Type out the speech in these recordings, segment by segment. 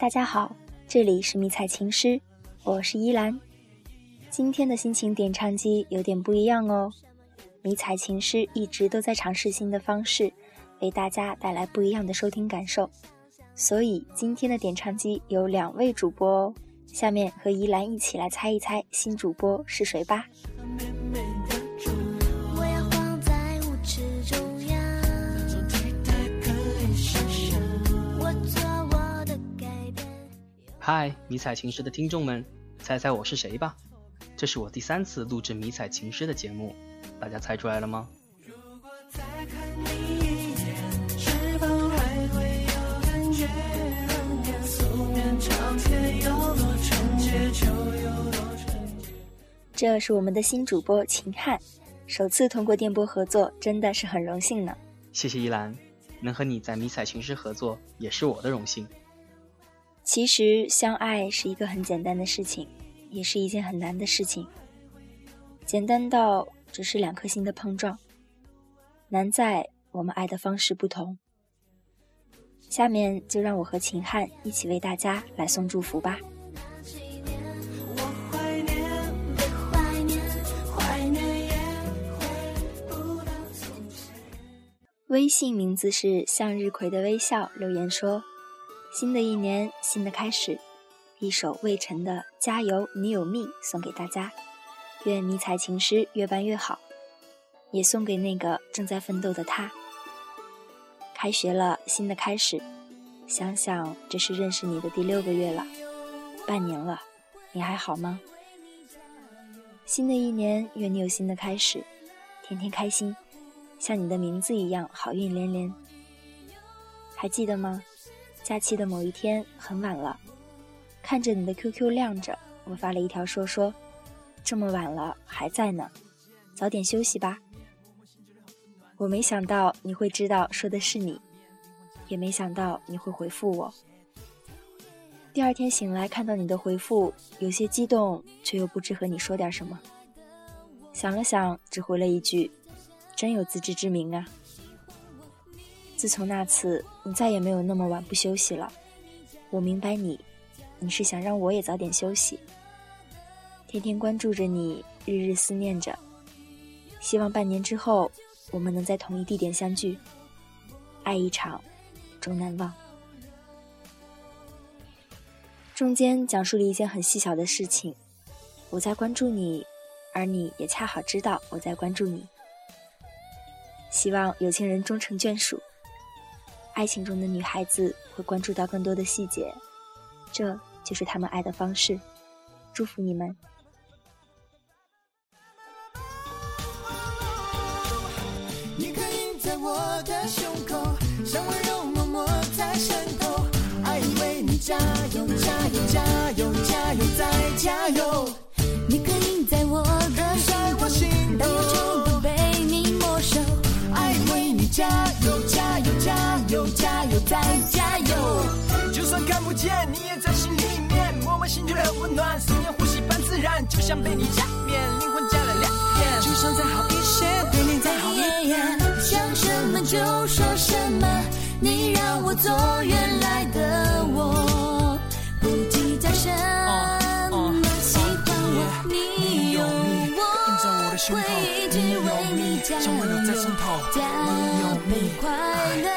大家好，这里是迷彩情诗，我是依兰。今天的心情点唱机有点不一样哦。迷彩情诗一直都在尝试新的方式，为大家带来不一样的收听感受。所以今天的点唱机有两位主播哦。下面和依兰一起来猜一猜新主播是谁吧。嗨，迷彩情诗的听众们，猜猜我是谁吧？这是我第三次录制迷彩情诗的节目，大家猜出来了吗？这是我们的新主播秦汉，首次通过电波合作，真的是很荣幸呢。谢谢依兰，能和你在迷彩情诗合作也是我的荣幸。其实相爱是一个很简单的事情，也是一件很难的事情。简单到只是两颗心的碰撞，难在我们爱的方式不同。下面就让我和秦汉一起为大家来送祝福吧。微信名字是向日葵的微笑，留言说。新的一年，新的开始，一首魏晨的《加油，你有蜜》送给大家，愿迷彩情诗越办越好，也送给那个正在奋斗的他。开学了，新的开始，想想这是认识你的第六个月了，半年了，你还好吗？新的一年，愿你有新的开始，天天开心，像你的名字一样好运连连。还记得吗？假期的某一天很晚了，看着你的 QQ 亮着，我发了一条说说，这么晚了还在呢，早点休息吧。我没想到你会知道说的是你，也没想到你会回复我。第二天醒来看到你的回复，有些激动，却又不知和你说点什么。想了想，只回了一句：“真有自知之明啊。”自从那次，你再也没有那么晚不休息了。我明白你，你是想让我也早点休息。天天关注着你，日日思念着。希望半年之后，我们能在同一地点相聚。爱一场，终难忘。中间讲述了一件很细小的事情，我在关注你，而你也恰好知道我在关注你。希望有情人终成眷属。爱情中的女孩子会关注到更多的细节，这就是他们爱的方式。祝福你们。你可以在我的胸口，像温柔默默在渗透，爱为你加油加油加油加油再加油。再加油！就算看不见，你也在心里面，默默心中的温暖，思念呼吸般自然，就像被你加冕，灵魂加了两点。就想再好一些，对你再好一点，想什么就说什么，你让我做原来的我，会一直为你加油，加倍快乐。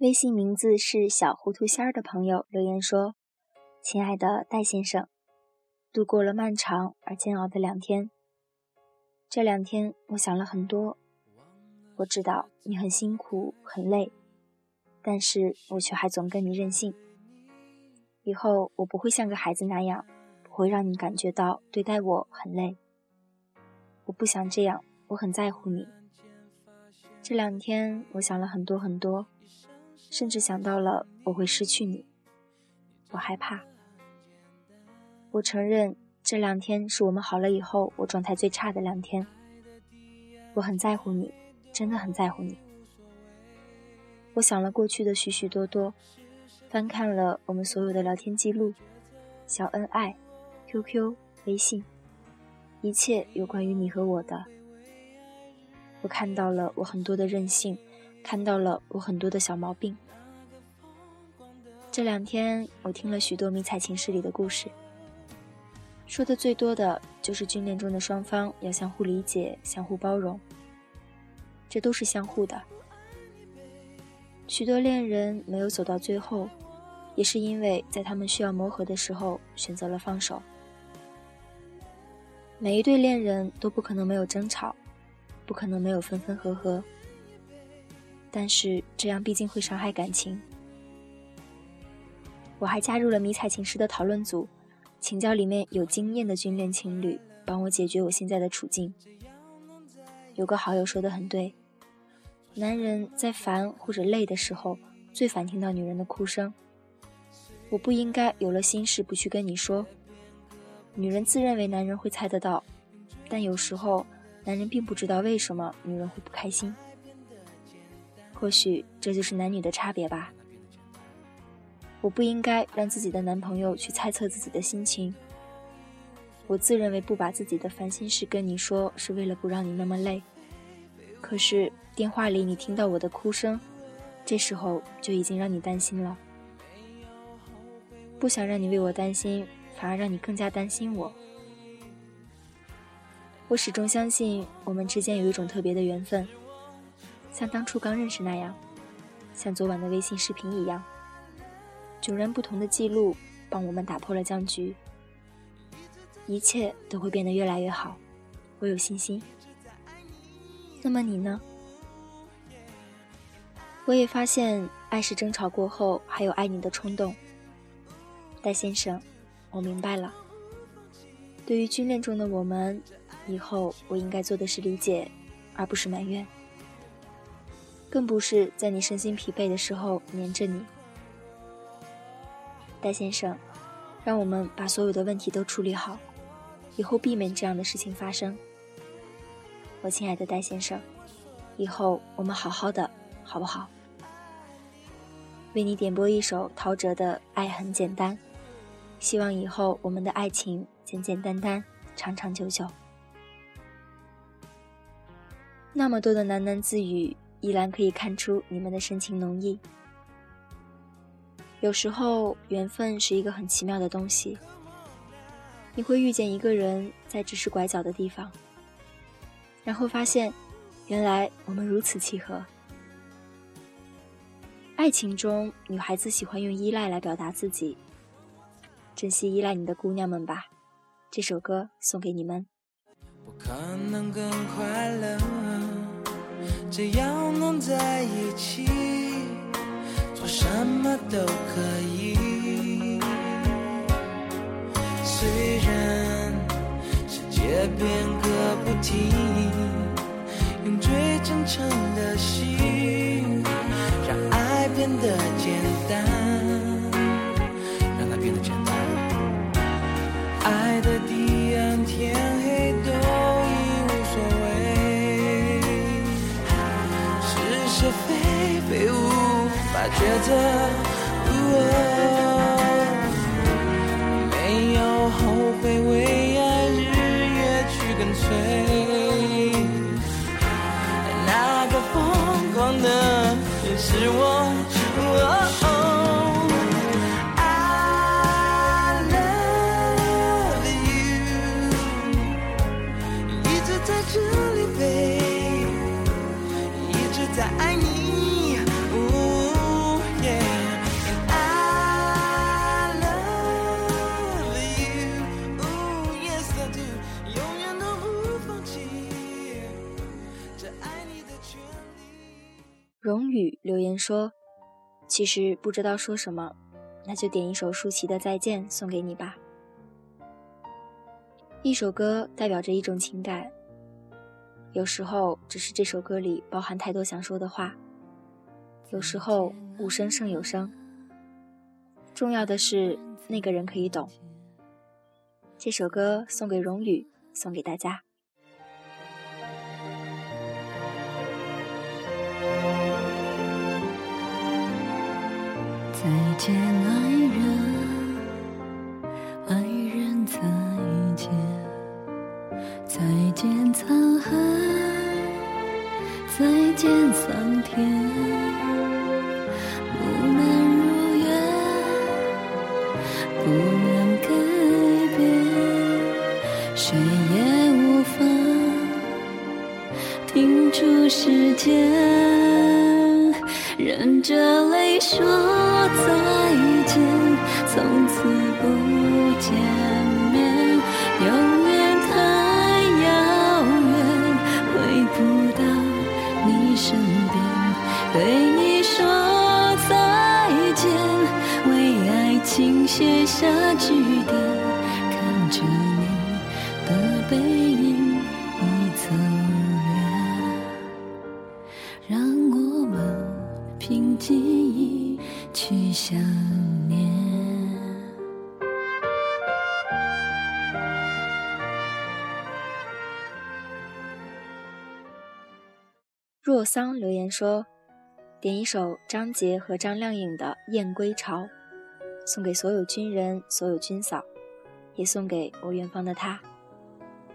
微信名字是小糊涂仙儿的朋友留言说：“亲爱的戴先生，度过了漫长而煎熬的两天。这两天我想了很多。我知道你很辛苦很累，但是我却还总跟你任性。以后我不会像个孩子那样，不会让你感觉到对待我很累。我不想这样，我很在乎你。这两天我想了很多很多，甚至想到了我会失去你，我害怕。我承认这两天是我们好了以后我状态最差的两天。我很在乎你，真的很在乎你。我想了过去的许许多多，翻看了我们所有的聊天记录、小恩爱、QQ、微信，一切有关于你和我的。我看到了我很多的任性，看到了我很多的小毛病。这两天我听了许多迷彩情事里的故事。说的最多的就是军恋中的双方要相互理解、相互包容，这都是相互的。许多恋人没有走到最后，也是因为在他们需要磨合的时候选择了放手。每一对恋人都不可能没有争吵，不可能没有分分合合，但是这样毕竟会伤害感情。我还加入了迷彩情诗的讨论组。请教里面有经验的军恋情侣，帮我解决我现在的处境。有个好友说的很对，男人在烦或者累的时候，最烦听到女人的哭声。我不应该有了心事不去跟你说。女人自认为男人会猜得到，但有时候男人并不知道为什么女人会不开心。或许这就是男女的差别吧。我不应该让自己的男朋友去猜测自己的心情。我自认为不把自己的烦心事跟你说，是为了不让你那么累。可是电话里你听到我的哭声，这时候就已经让你担心了。不想让你为我担心，反而让你更加担心我。我始终相信我们之间有一种特别的缘分，像当初刚认识那样，像昨晚的微信视频一样。迥然不同的记录，帮我们打破了僵局，一切都会变得越来越好，我有信心。那么你呢？我也发现，爱是争吵过后还有爱你的冲动。戴先生，我明白了。对于军恋中的我们，以后我应该做的是理解，而不是埋怨，更不是在你身心疲惫的时候黏着你。戴先生，让我们把所有的问题都处理好，以后避免这样的事情发生。我亲爱的戴先生，以后我们好好的，好不好？为你点播一首陶喆的《爱很简单》，希望以后我们的爱情简简单单，长长久久。那么多的喃喃自语，依然可以看出你们的深情浓意。有时候，缘分是一个很奇妙的东西。你会遇见一个人，在只是拐角的地方，然后发现，原来我们如此契合。爱情中，女孩子喜欢用依赖来表达自己。珍惜依赖你的姑娘们吧，这首歌送给你们。不可能更快乐，只要能在一起。做什么都可以，虽然世界变个不停，用最真诚的心，抉择，没有后悔，为爱日夜去跟随。那个疯狂的是我。留言说：“其实不知道说什么，那就点一首舒淇的《再见》送给你吧。一首歌代表着一种情感，有时候只是这首歌里包含太多想说的话，有时候无声胜有声。重要的是那个人可以懂。这首歌送给荣宇，送给大家。谁也无法停住时间。忍着泪说再见，从此不见面，永远太遥远，回不到你身边，对你说。再见，为爱情写下句点，若桑留言说：“点一首张杰和张靓颖的《燕归巢》。”送给所有军人，所有军嫂，也送给我远方的他。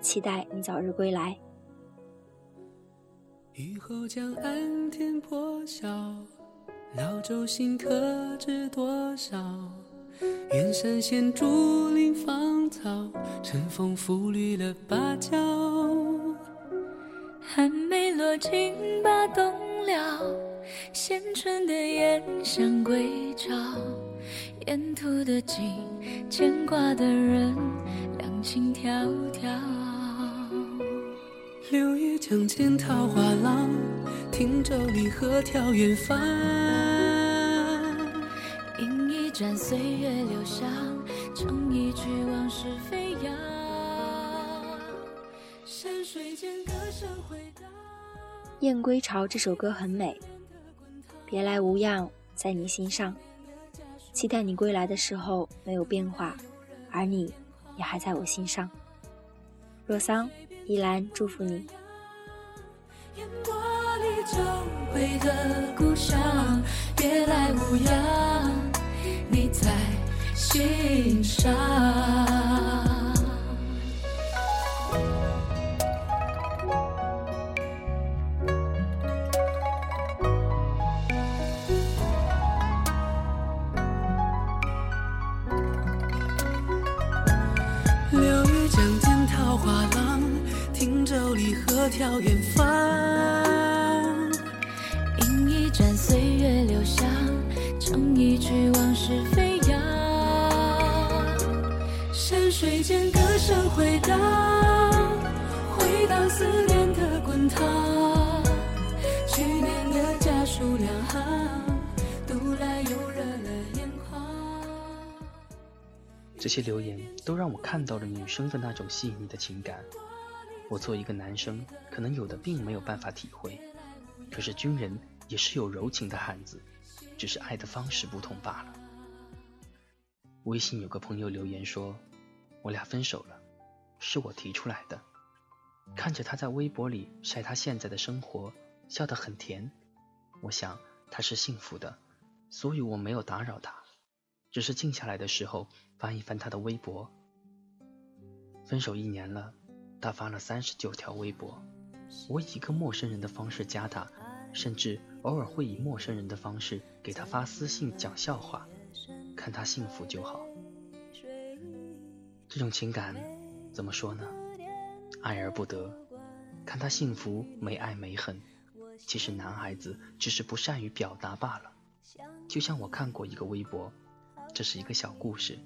期待你早日归来。雨后江岸天破晓，老舟新客知多少？远山衔竹林芳草，晨风拂绿了芭蕉。还没落尽把冬了，衔春的燕向归巢。沿途的景，牵挂的人，两情迢迢。柳叶江间桃花浪，汀洲里鹤眺远方。饮一盏岁月留香，唱一曲往事飞扬。山水间歌声回荡。《燕归巢》这首歌很美，别来无恙，在你心上。期待你归来的时候没有变化，而你也还在我心上。若桑，依兰祝福你。烟波里久违的故乡，别来无恙，你在心上。鹤眺远方，饮一盏岁月留香，唱一曲往事飞扬。山水间歌声回荡，回荡思念的滚烫。去年的家书两行，读来又热了眼眶。这些留言都让我看到了女生的那种细腻的情感。我做一个男生，可能有的并没有办法体会，可是军人也是有柔情的汉子，只是爱的方式不同罢了。微信有个朋友留言说，我俩分手了，是我提出来的。看着他在微博里晒他现在的生活，笑得很甜，我想他是幸福的，所以我没有打扰他，只是静下来的时候翻一翻他的微博。分手一年了。他发了三十九条微博，我以一个陌生人的方式加他，甚至偶尔会以陌生人的方式给他发私信讲笑话，看他幸福就好。这种情感怎么说呢？爱而不得，看他幸福没爱没恨。其实男孩子只是不善于表达罢了。就像我看过一个微博，这是一个小故事，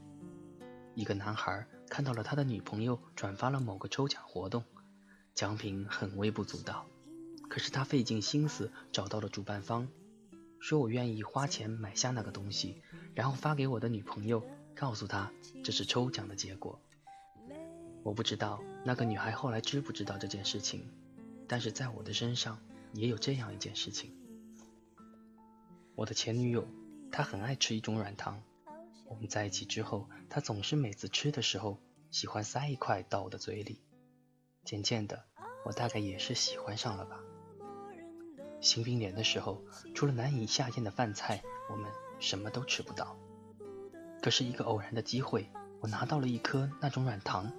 一个男孩。看到了他的女朋友转发了某个抽奖活动，奖品很微不足道，可是他费尽心思找到了主办方，说我愿意花钱买下那个东西，然后发给我的女朋友，告诉她这是抽奖的结果。我不知道那个女孩后来知不知道这件事情，但是在我的身上也有这样一件事情。我的前女友，她很爱吃一种软糖。我们在一起之后，她总是每次吃的时候，喜欢塞一块到我的嘴里。渐渐的，我大概也是喜欢上了吧。新兵连的时候，除了难以下咽的饭菜，我们什么都吃不到。可是一个偶然的机会，我拿到了一颗那种软糖，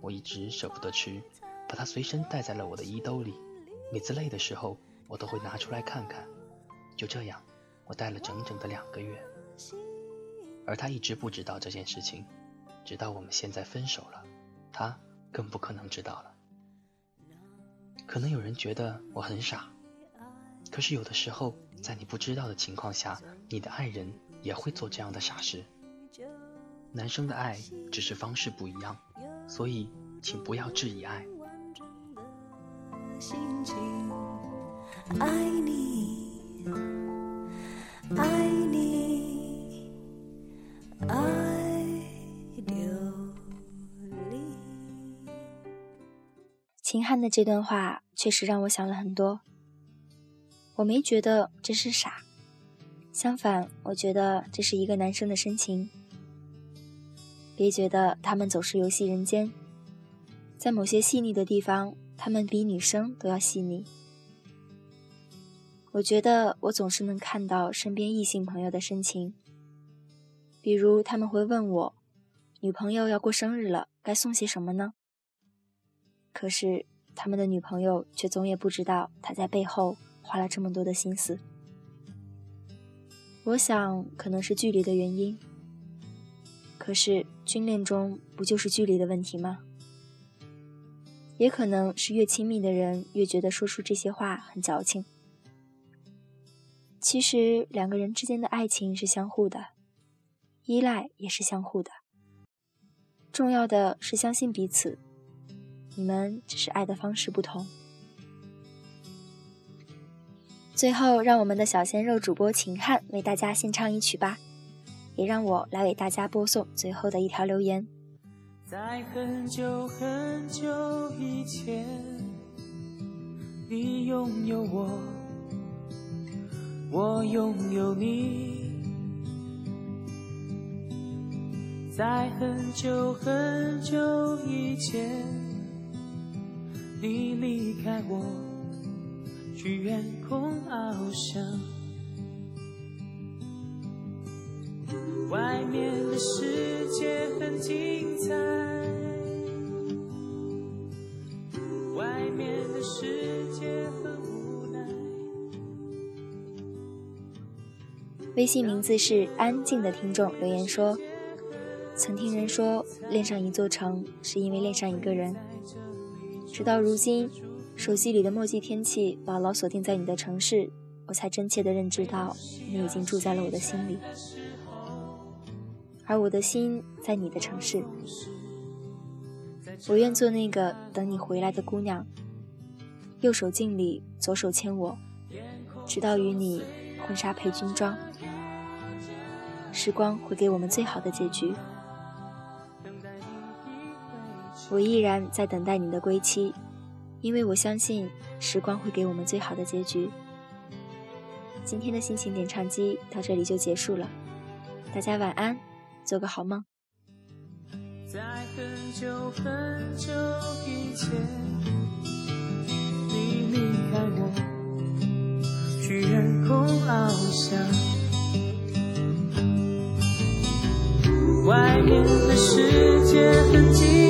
我一直舍不得吃，把它随身带在了我的衣兜里。每次累的时候，我都会拿出来看看。就这样，我带了整整的两个月。而他一直不知道这件事情，直到我们现在分手了，他更不可能知道了。可能有人觉得我很傻，可是有的时候，在你不知道的情况下，你的爱人也会做这样的傻事。男生的爱只是方式不一样，所以请不要质疑爱。爱你，爱你，爱秦汉的这段话确实让我想了很多。我没觉得这是傻，相反，我觉得这是一个男生的深情。别觉得他们总是游戏人间，在某些细腻的地方，他们比女生都要细腻。我觉得我总是能看到身边异性朋友的深情，比如他们会问我，女朋友要过生日了，该送些什么呢？可是他们的女朋友却总也不知道他在背后花了这么多的心思。我想，可能是距离的原因。可是，军恋中不就是距离的问题吗？也可能是越亲密的人越觉得说出这些话很矫情。其实，两个人之间的爱情是相互的，依赖也是相互的。重要的是相信彼此，你们只是爱的方式不同。最后，让我们的小鲜肉主播秦汉为大家献唱一曲吧。也让我来为大家播送最后的一条留言。在很久很久以前，你拥有我，我拥有你。在很久很久以前，你离开我，去远空翱翔。外面的世界很精彩。外面的世界很无奈。微信名字是安静的听众留言说：“曾听人说，恋上一座城是因为恋上一个人。直到如今，手机里的墨迹天气牢牢锁定在你的城市，我才真切的认知到，你已经住在了我的心里。”而我的心在你的城市，我愿做那个等你回来的姑娘。右手敬礼，左手牵我，直到与你婚纱配军装。时光会给我们最好的结局。我依然在等待你的归期，因为我相信时光会给我们最好的结局。今天的心情点唱机到这里就结束了，大家晚安。做个好梦。在很久很久以前，你离开我，去远空翱翔。外面的世界很精